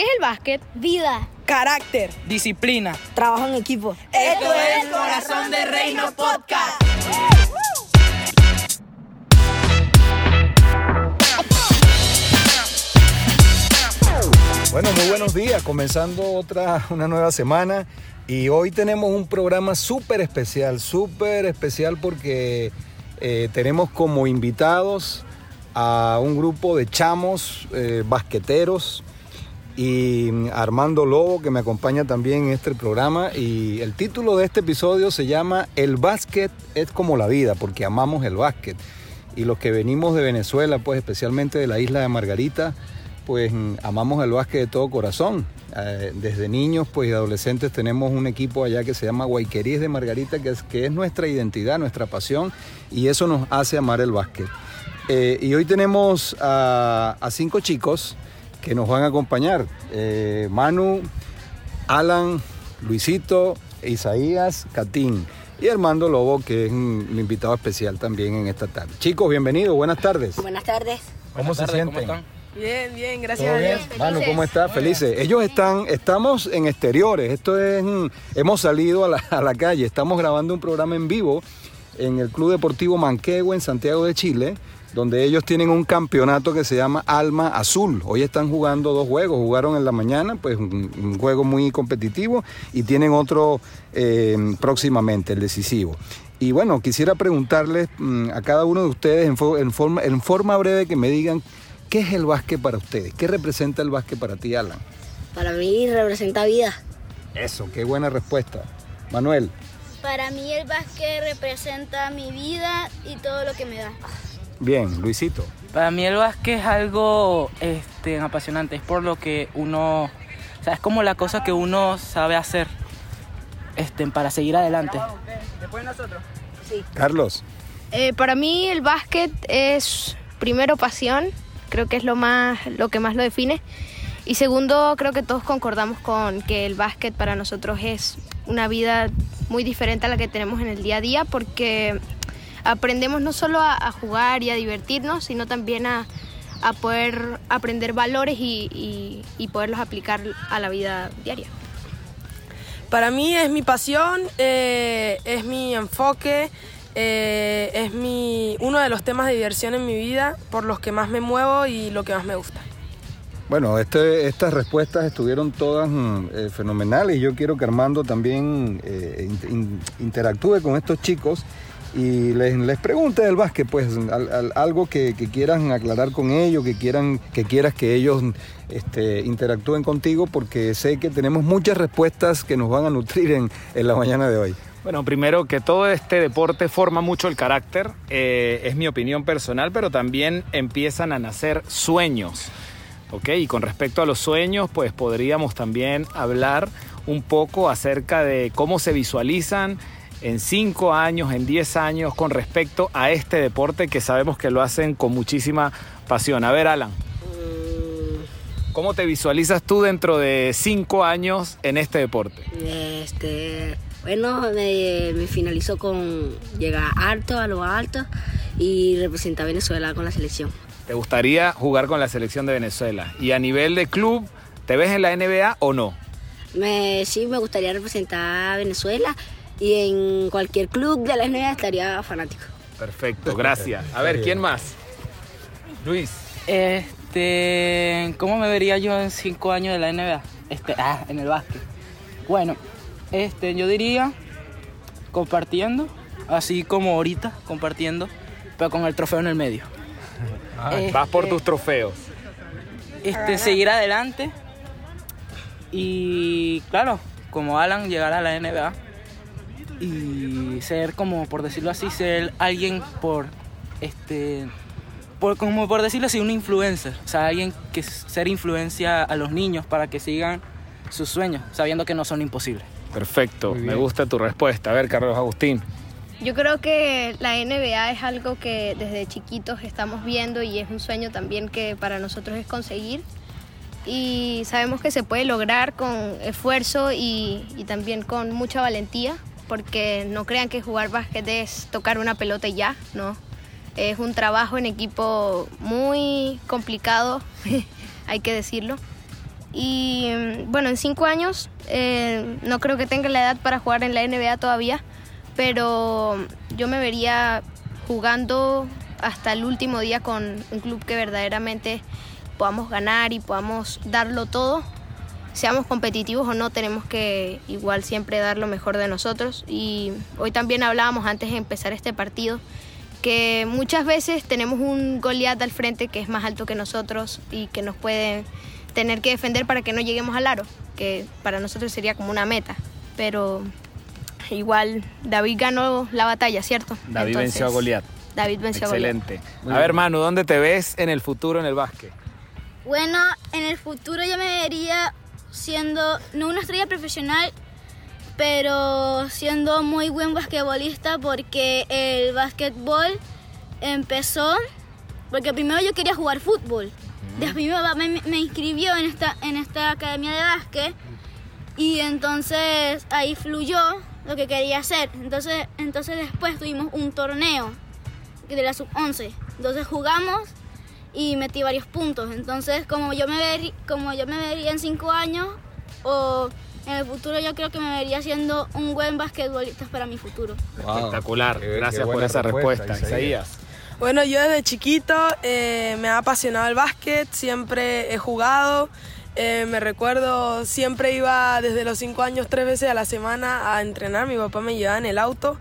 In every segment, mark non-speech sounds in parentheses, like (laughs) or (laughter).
¿Qué es el básquet? Vida. Carácter. Disciplina. Trabajo en equipo. Esto es Corazón de Reino Podcast. Bueno, muy buenos días, comenzando otra, una nueva semana y hoy tenemos un programa súper especial, súper especial porque eh, tenemos como invitados a un grupo de chamos eh, basqueteros y Armando Lobo que me acompaña también en este programa y el título de este episodio se llama El básquet es como la vida porque amamos el básquet y los que venimos de Venezuela pues especialmente de la isla de Margarita pues amamos el básquet de todo corazón. Eh, desde niños pues y adolescentes tenemos un equipo allá que se llama Guayqueríes de Margarita, que es, que es nuestra identidad, nuestra pasión, y eso nos hace amar el básquet. Eh, y hoy tenemos a, cinco chicos que nos van a acompañar. Eh, Manu, Alan, Luisito, Isaías, Catín y Armando Lobo, que es un, un invitado especial también en esta tarde. Chicos, bienvenidos, buenas tardes. Buenas tardes. ¿Cómo Buenas se tardes, ¿cómo sienten? están? Bien, bien, gracias ¿Todo a? Dios. Manu, ¿cómo estás? Felices. Ellos están, estamos en exteriores. Esto es, mm, hemos salido a la, a la calle. Estamos grabando un programa en vivo en el Club Deportivo Manquehue en Santiago de Chile, donde ellos tienen un campeonato que se llama Alma Azul. Hoy están jugando dos juegos. Jugaron en la mañana, pues un, un juego muy competitivo, y tienen otro eh, próximamente, el decisivo. Y bueno, quisiera preguntarles mm, a cada uno de ustedes en, fo- en forma, en forma breve que me digan qué es el básquet para ustedes. ¿Qué representa el básquet para ti, Alan? Para mí representa vida. Eso, qué buena respuesta. Manuel, Para mí el básquet representa mi vida y todo lo que me da. Bien, Luisito. Para mí el básquet es algo este, apasionante, es por lo que uno, o sea, es como la cosa que uno sabe hacer este, para seguir adelante. Carlos, Eh, para mí el básquet es primero pasión, creo que es lo más lo que más lo define. Y segundo, creo que todos concordamos con que el básquet para nosotros es una vida muy diferente a la que tenemos en el día a día porque aprendemos no solo a, a jugar y a divertirnos, sino también a, a poder aprender valores y, y- y poderlos aplicar a la vida diaria. Para mí es mi pasión, eh, es mi enfoque, eh, es mi, uno de los temas de diversión en mi vida, por los que más me muevo y lo que más me gusta. bueno, este- estas respuestas estuvieron todas eh, fenomenales y yo quiero que Armando también eh, in- in- interactúe con estos chicos y les, les pregunte del básquet, pues al- al- algo que, que quieran aclarar con ellos, que quieran que quieras que ellos este, interactúen contigo, porque sé que tenemos muchas respuestas que nos van a nutrir en, en la mañana de hoy. Bueno, primero que todo este deporte forma mucho el carácter, eh, es mi opinión personal, pero también empiezan a nacer sueños. ¿ok? Y con respecto a los sueños, pues podríamos también hablar un poco acerca de cómo se visualizan en 5 años, en 10 años, con respecto a este deporte que sabemos que lo hacen con muchísima pasión. A ver, Alan, ¿cómo te visualizas tú dentro de 5 años en este deporte? Este, bueno, me, me finalizó con llegar alto, a lo alto y representar a Venezuela con la selección. ¿Te gustaría jugar con la selección de Venezuela? Y a nivel de club, ¿te ves en la NBA o no? Me, sí, me gustaría representar a Venezuela y en cualquier club de la NBA estaría fanático. Perfecto, gracias. A ver, ¿quién más? Luis. Este, ¿cómo me vería yo en cinco años de la NBA? Este, ah, en el básquet. Bueno, este, yo diría compartiendo, así como ahorita, compartiendo, pero con el trofeo en el medio. Este, (laughs) Vas por tus trofeos. Este, seguir adelante y, claro, como Alan, llegar a la NBA y ser como, por decirlo así, ser alguien por, este, por, como por decirlo así, un influencer. O sea, alguien que ser influencia a los niños para que sigan sus sueños, sabiendo que no son imposibles. Perfecto, me gusta tu respuesta. A ver, Carlos Agustín. Yo creo que la NBA es algo que desde chiquitos estamos viendo y es un sueño también que para nosotros es conseguir. Y sabemos que se puede lograr con esfuerzo y, y también con mucha valentía, porque no crean que jugar básquet es tocar una pelota y ya, no. Es un trabajo en equipo muy complicado, (laughs) hay que decirlo. Y mm, bueno, en cinco años eh, no creo que tenga la edad para jugar en la NBA todavía, pero yo me vería jugando hasta el último día con un club que verdaderamente podamos ganar y podamos darlo todo. Seamos competitivos o no, tenemos que igual siempre dar lo mejor de nosotros. Y hoy también hablábamos antes de empezar este partido que muchas veces tenemos un Goliat al frente que es más alto que nosotros y que nos puede tener que defender para que no lleguemos al aro, que para nosotros sería como una meta. Pero igual David ganó la batalla, ¿cierto? David venció a Goliat. David venció a Goliat. Excelente. A ver, Manu, ¿dónde te ves en el futuro en el básquet? Bueno, en el futuro yo me vería siendo, no una estrella profesional, pero siendo muy buen basquetbolista porque el basquetbol empezó, porque primero yo quería jugar fútbol. Después mi papá me, me inscribió en esta, en esta academia de básquet y entonces ahí fluyó lo que quería hacer. Entonces, entonces después tuvimos un torneo de la sub-11. Entonces jugamos y metí varios puntos. Entonces, como yo me vería, como yo me vería en cinco años o en el futuro, yo creo que me vería siendo un buen basquetbolista para mi futuro. Espectacular. Qué- qué Gracias por buena esa respuesta, respuesta, Isaías. Isaías. Bueno, yo desde chiquito eh, me ha apasionado el básquet, siempre he jugado. Eh, me recuerdo, siempre iba desde los 5 años tres veces a la semana a entrenar. Mi papá me llevaba en el auto.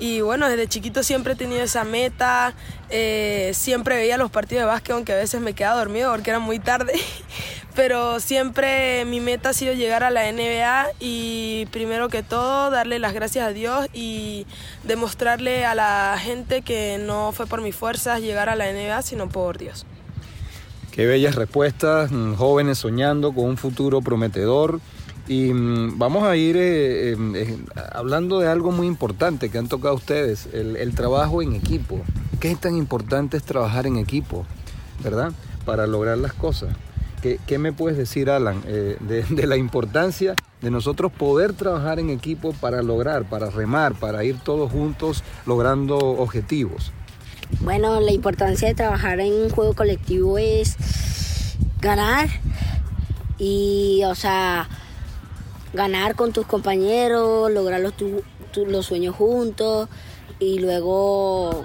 Y bueno, desde chiquito siempre he tenido esa meta. eh, siempre veía los partidos de básquet, aunque a veces me quedaba dormido porque era muy tarde. (laughs) Pero siempre mi meta ha sido llegar a la NBA y primero que todo darle las gracias a Dios y demostrarle a la gente que no fue por mis fuerzas llegar a la NBA, sino por Dios. Qué bellas respuestas, mm, jóvenes soñando con un futuro prometedor. Y mm, vamos a ir eh, eh, eh, hablando de algo muy importante que han tocado ustedes, el, trabajo en equipo. ¿Qué tan importante es trabajar en equipo, verdad? Para lograr las cosas. ¿Qué, me puedes decir, Alan, eh, (laughs) de la importancia de nosotros poder trabajar en equipo para lograr, para remar, para ir todos juntos logrando objetivos? Bueno, la importancia de trabajar en un juego colectivo es ganar y, o sea, ganar con tus compañeros, lograr los, tu- tu- los sueños juntos y luego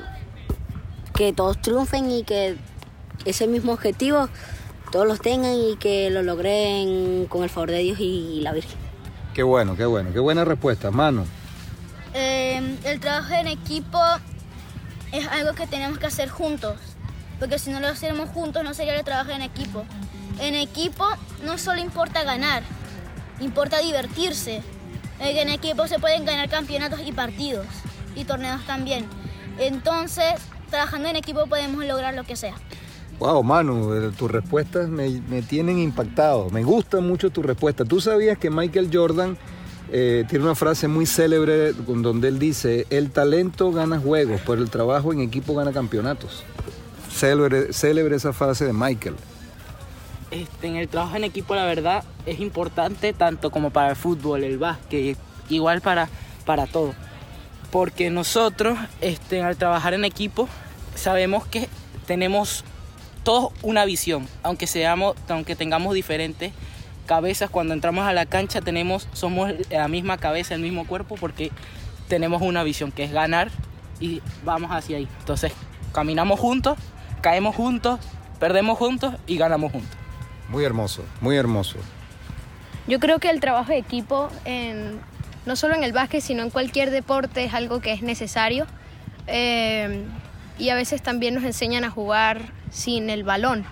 que todos triunfen y que ese mismo objetivo todos los tengan y que lo logren con el favor de Dios y la Virgen. Qué bueno, qué bueno, qué buena respuesta, mano. Eh, el trabajo en equipo es algo que tenemos que hacer juntos, porque si no lo hacemos juntos no sería el trabajo en equipo. En equipo no solo importa ganar, importa divertirse. En equipo se pueden ganar campeonatos y partidos, y torneos también. Entonces, trabajando en equipo podemos lograr lo que sea. Wow, Manu, eh, tus respuestas me, me tienen impactado. Me gusta mucho tu respuesta. ¿Tú sabías que Michael Jordan eh, tiene una frase muy célebre donde él dice, el talento gana juegos, pero el trabajo en equipo gana campeonatos? Célebre, célebre esa frase de Michael. Este, en el trabajo en equipo, la verdad, es importante tanto como para el fútbol, el básquet, igual para, para todo. Porque nosotros, este, al trabajar en equipo, sabemos que tenemos todos una visión, aunque seamos, aunque tengamos diferentes cabezas, cuando entramos a la cancha tenemos, somos la misma cabeza, el mismo cuerpo, porque tenemos una visión que es ganar y vamos hacia ahí. Entonces, caminamos juntos, caemos juntos, perdemos juntos y ganamos juntos. Muy hermoso, muy hermoso. Yo creo que el trabajo de equipo, en- no solo en el básquet, sino en cualquier deporte, es algo que es necesario. Eh, y a veces también nos enseñan a jugar sin el balón.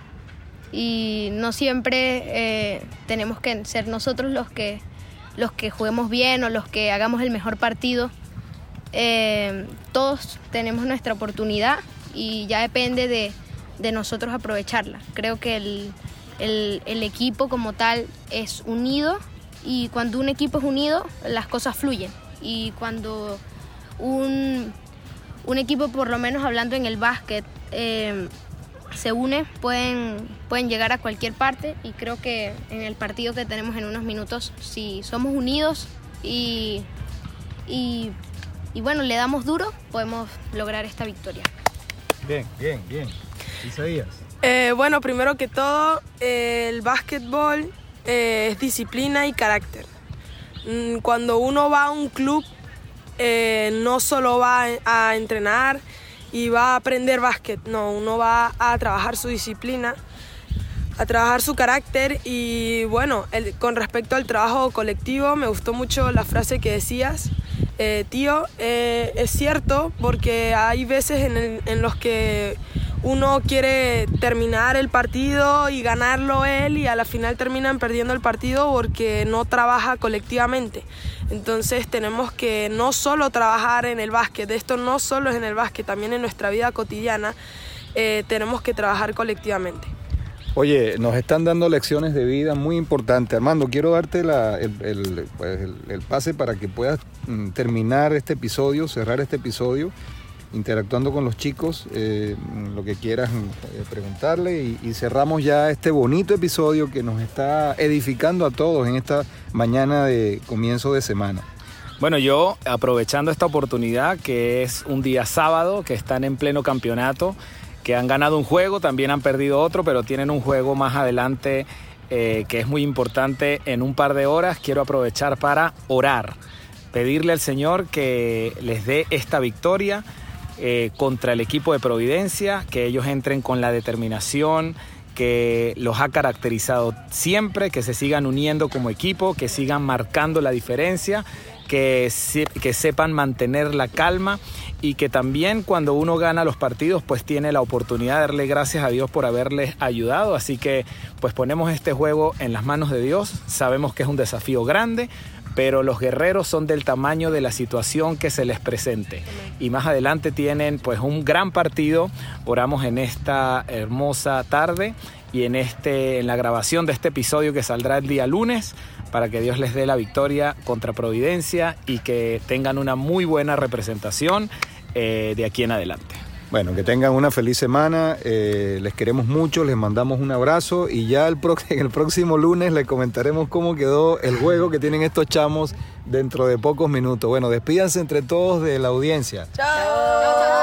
Y no siempre eh, tenemos que ser nosotros los que, los que juguemos bien o los que hagamos el mejor partido. Eh, todos tenemos nuestra oportunidad y ya depende de, de nosotros aprovecharla. Creo que el, el- equipo como tal es unido y cuando un equipo es unido las cosas fluyen. Y cuando un, un equipo, por lo menos hablando en el básquet, eh, se une, pueden, pueden llegar a cualquier parte y creo que en el partido que tenemos en unos minutos, si somos unidos y, y, y bueno, le damos duro, podemos lograr esta victoria. Bien, bien, bien. Isaías. Eh, bueno, primero que todo, eh, el básquetbol eh, es disciplina y carácter. Mm, Cuando uno va a un club, eh, no solo va a entrenar y va a aprender básquet, no, uno va a trabajar su disciplina, a trabajar su carácter y bueno, el- con respecto al trabajo colectivo, me gustó mucho la frase que decías, eh, tío, eh, es cierto porque hay veces en, en los que uno quiere terminar el partido y ganarlo él y a la final terminan perdiendo el partido porque no trabaja colectivamente. Entonces tenemos que no solo trabajar en el básquet, esto no solo es en el básquet, también en nuestra vida cotidiana eh, tenemos que trabajar colectivamente. Oye, nos están dando lecciones de vida muy importantes. Armando, quiero darte pues, el pase para que puedas mm, terminar este episodio, cerrar este episodio, interactuando con los chicos, eh, lo que quieras eh, preguntarle y, y cerramos ya este bonito episodio que nos está edificando a todos en esta mañana de comienzo de semana. Bueno, yo aprovechando esta oportunidad, que es un día sábado, que están en pleno campeonato, que han ganado un juego, también han perdido otro, pero tienen un juego más adelante eh, que es muy importante en un par de horas, quiero aprovechar para orar, pedirle al Señor que les dé esta victoria eh, contra el equipo de Providencia, que ellos entren con la determinación que los ha caracterizado siempre, que se sigan uniendo como equipo, que sigan marcando la diferencia, que, que sepan mantener la calma y que también cuando uno gana los partidos pues tiene la oportunidad de darle gracias a Dios por haberles ayudado. Así que pues ponemos este juego en las manos de Dios. Sabemos que es un desafío grande, pero los guerreros son del tamaño de la situación que se les presente. Y más adelante tienen pues un gran partido. Oramos en esta hermosa tarde y en, este, en la grabación de este episodio que saldrá el día lunes para que Dios les dé la victoria contra Providencia y que tengan una muy buena representación eh, de aquí en adelante. Bueno, que tengan una feliz semana, eh, les queremos mucho, les mandamos un abrazo y ya el, (laughs) el próximo lunes les comentaremos cómo quedó el juego que tienen estos chamos dentro de pocos minutos. Bueno, despídanse entre todos de la audiencia. ¡Chao!